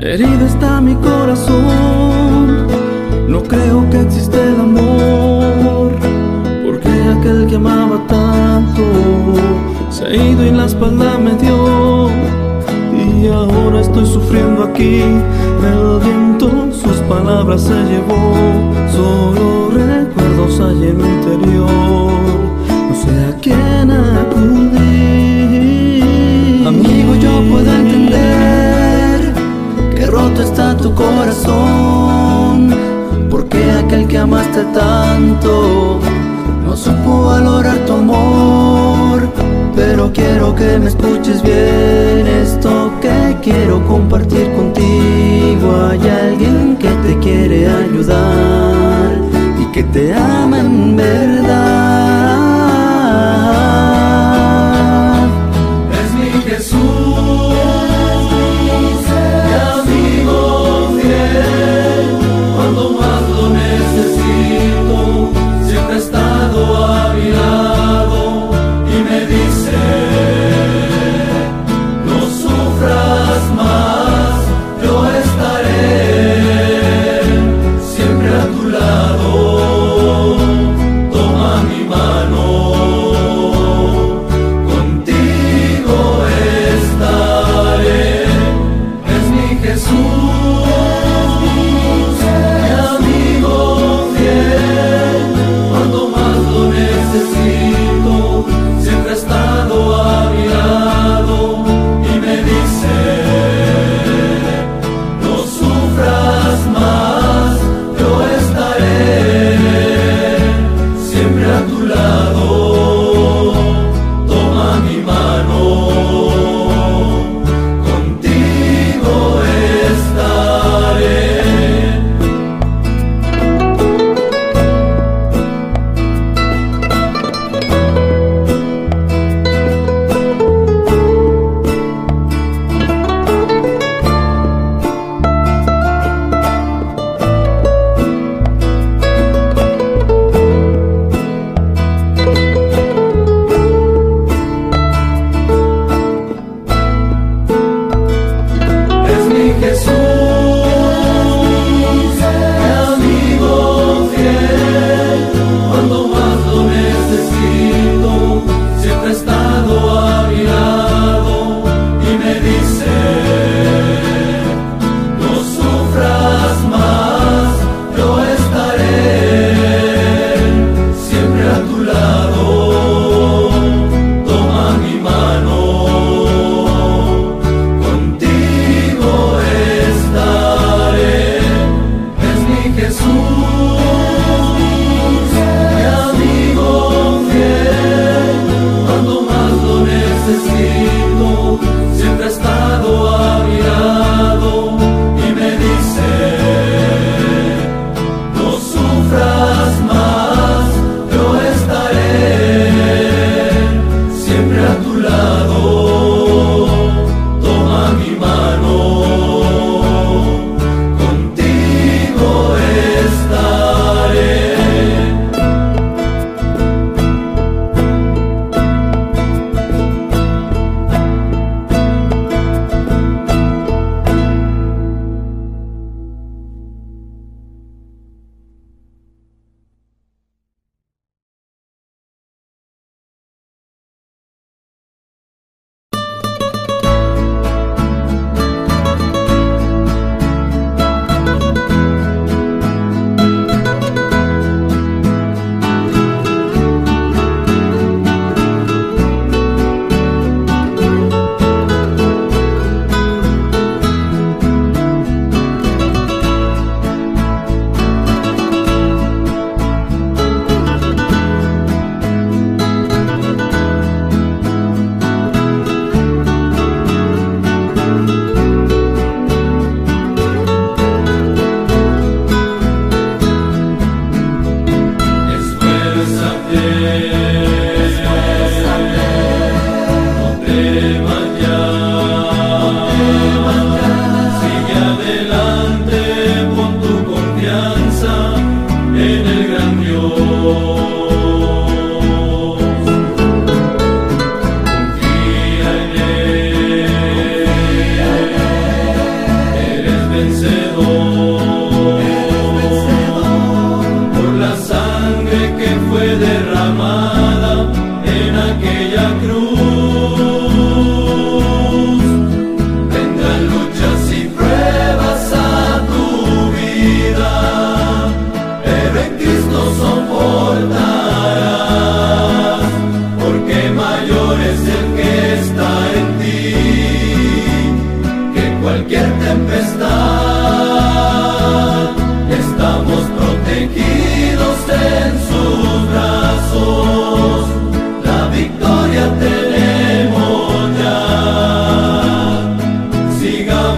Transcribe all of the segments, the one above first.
Herido está mi corazón, no creo que existe el amor, porque aquel que amaba tanto se ha ido y la espalda me dio. Y ahora estoy sufriendo aquí, el viento sus palabras se llevó, solo recuerdos hay en mi interior, no sé a quién acudir. Amigo, yo puedo roto está tu corazón, porque aquel que amaste tanto no supo valorar tu amor. Pero quiero que me escuches bien esto que quiero compartir contigo. Hay alguien que te quiere ayudar y que te ama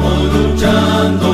estamos luchando.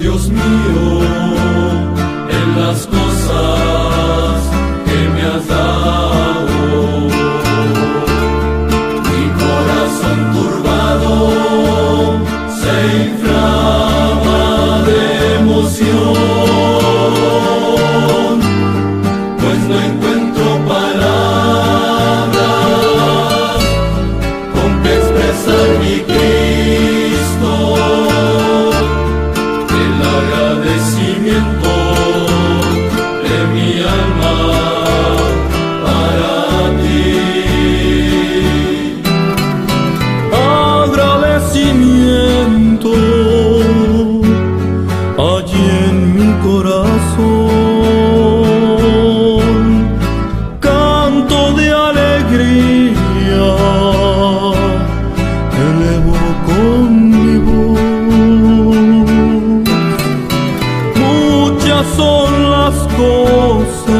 Dios mío. gozo.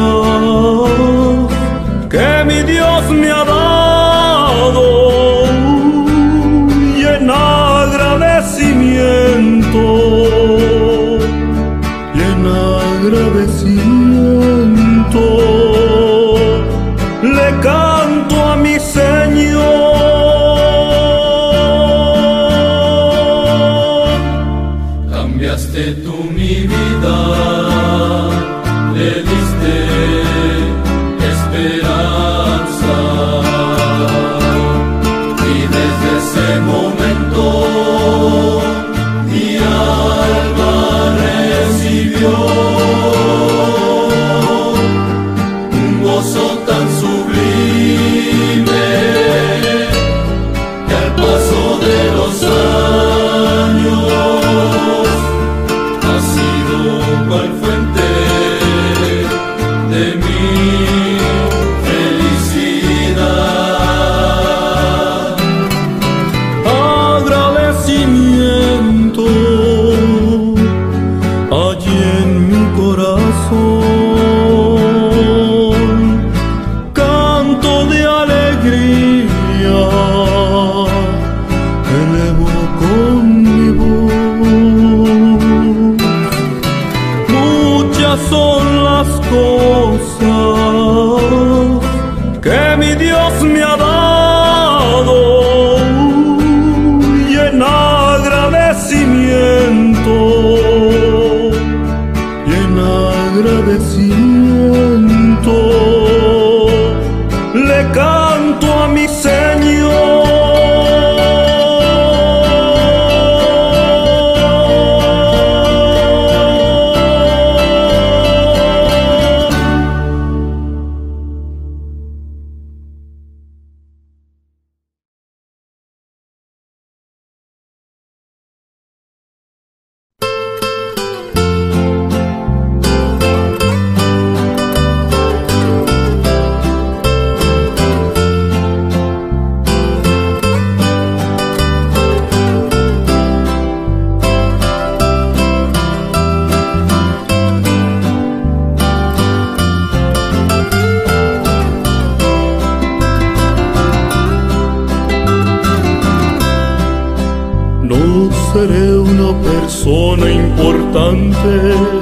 Porque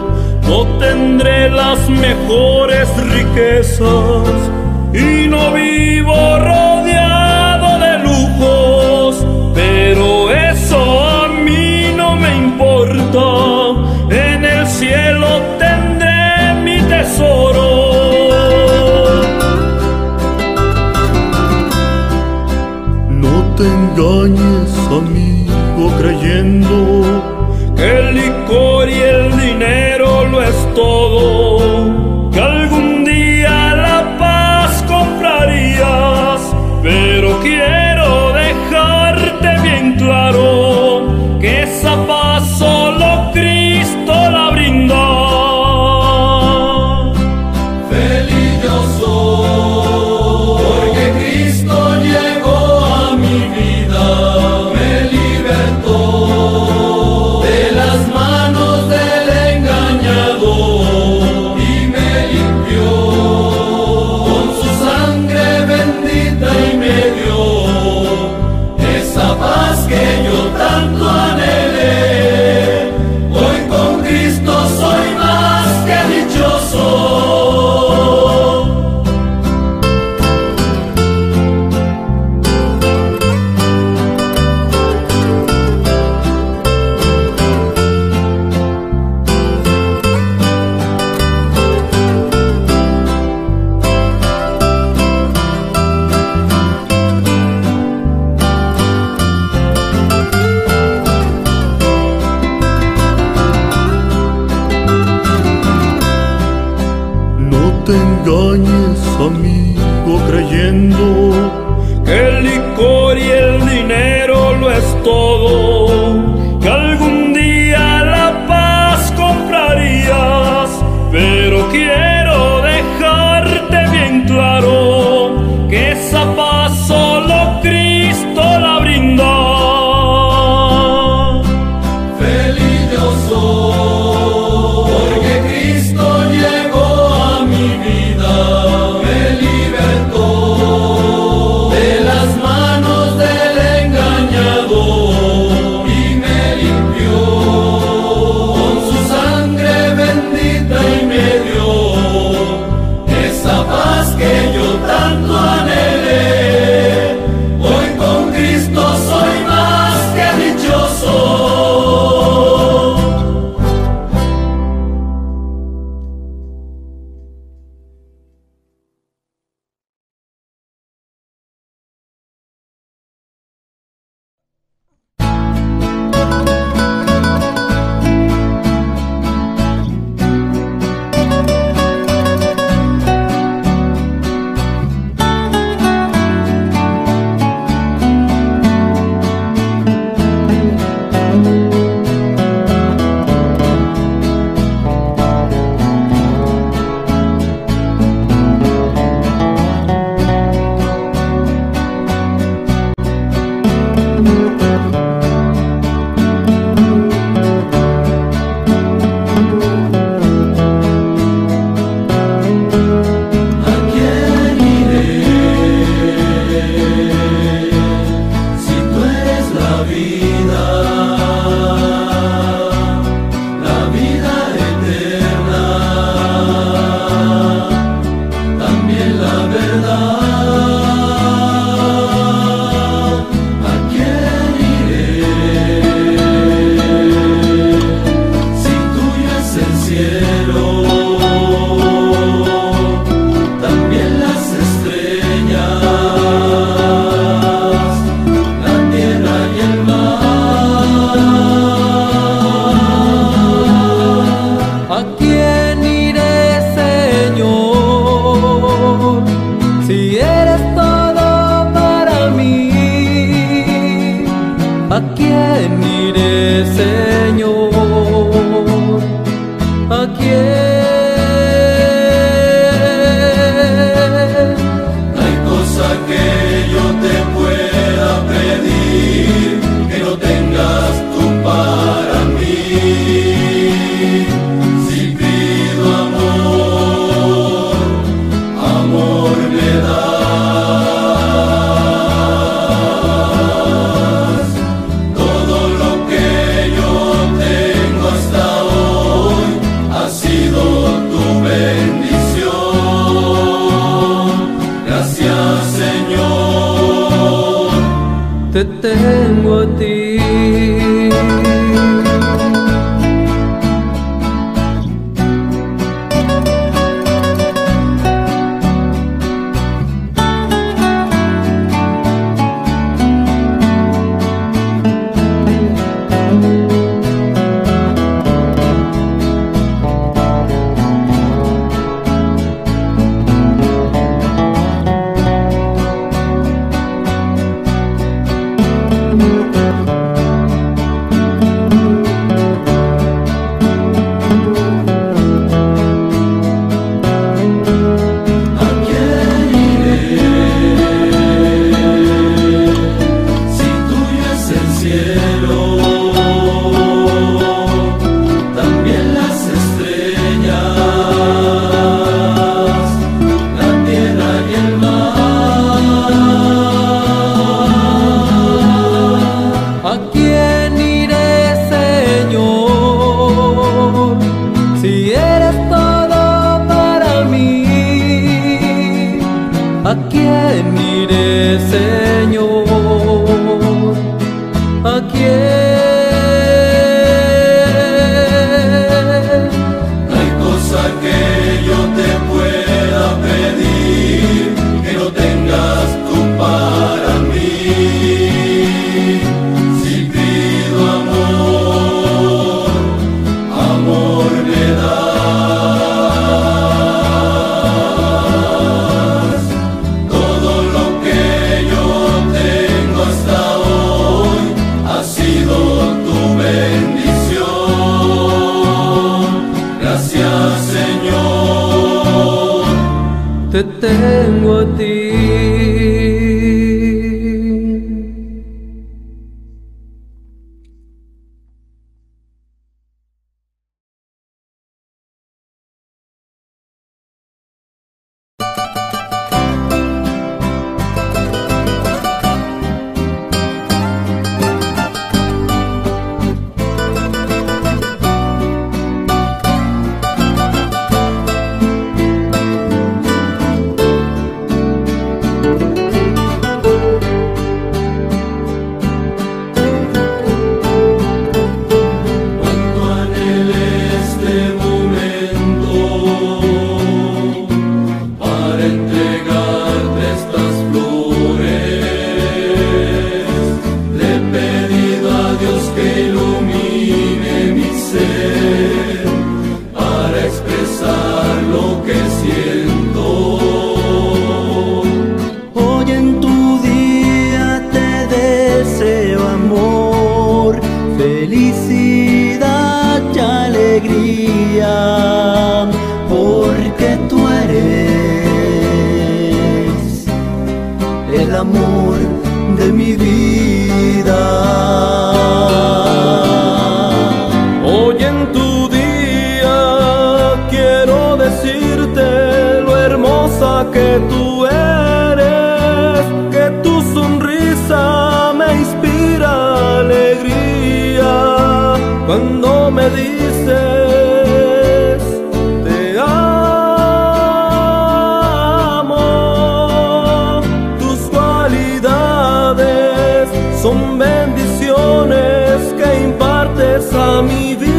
Cristo llegó broken. te tengo a ti. amor de mi vida. Hoy en tu día quiero decirte lo hermosa que tú eres, que tu sonrisa me inspira alegría cuando me dices mi vida.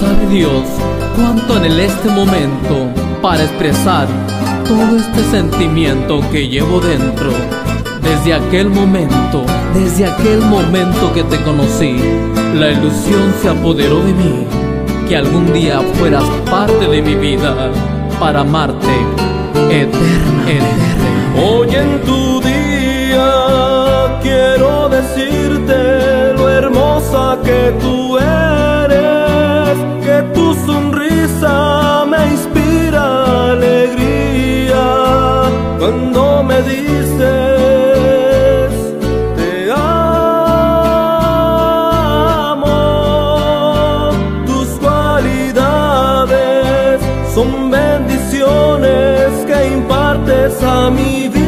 Sabe Dios cuánto en este momento para expresar todo este sentimiento que llevo dentro. Desde aquel momento, desde aquel momento que te conocí, la ilusión se apoderó de mí, que algún día fueras parte de mi vida para amarte eternamente. Hoy en tu día quiero decirte lo hermosa que tú eres, mi vida.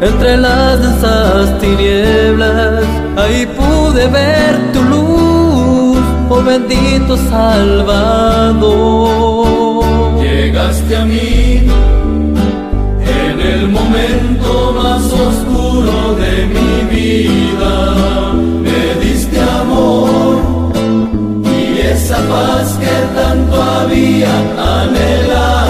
entre las densas tinieblas, ahí pude ver tu luz, oh bendito Salvador. Llegaste a mí en el momento más oscuro de mi vida, me diste amor y esa paz que tanto había anhelado.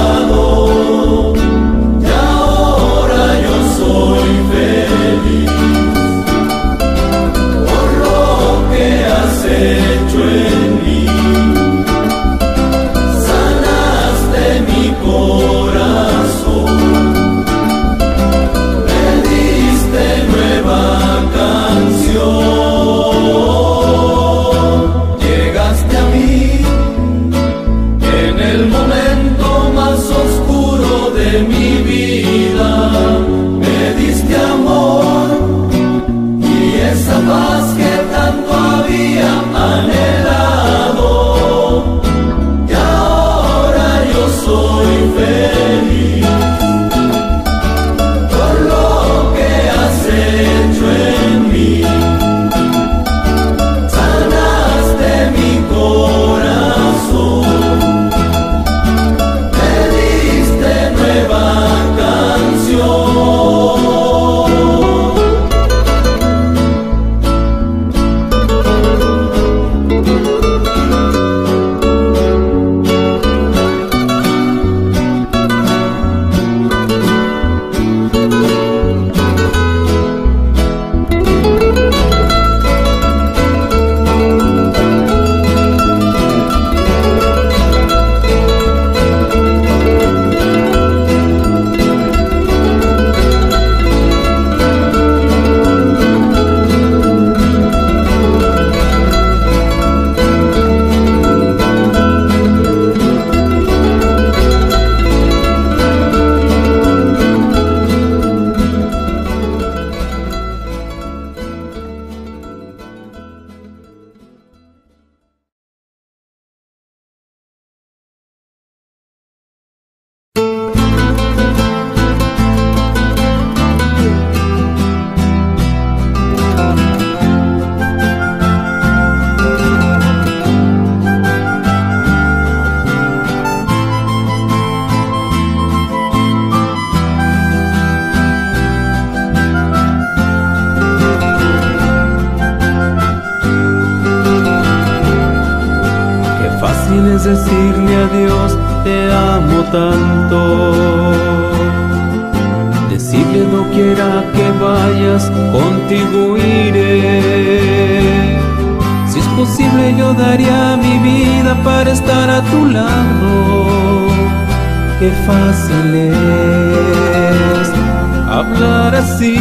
fácil es hablar así.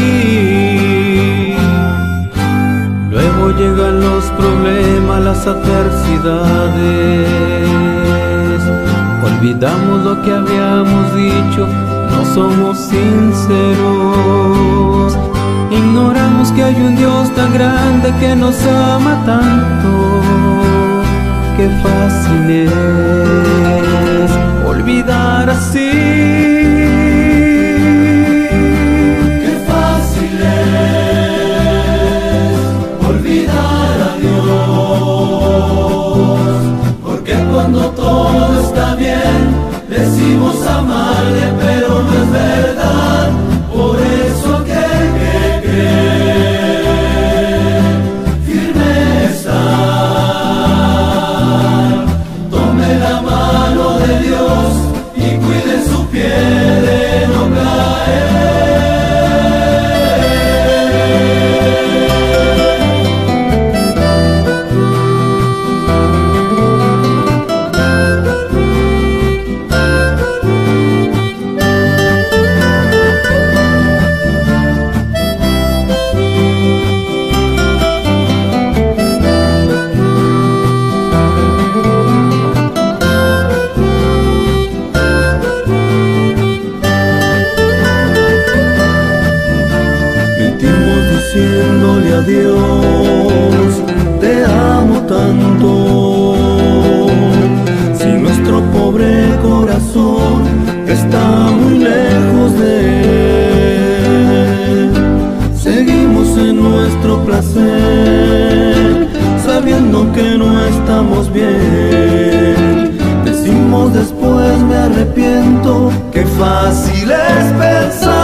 Luego llegan los problemas, las adversidades. Olvidamos lo que habíamos dicho, no somos sinceros. Ignoramos que hay un Dios tan grande que nos ama tanto. Qué fácil es arrepiento. Qué fácil es pensar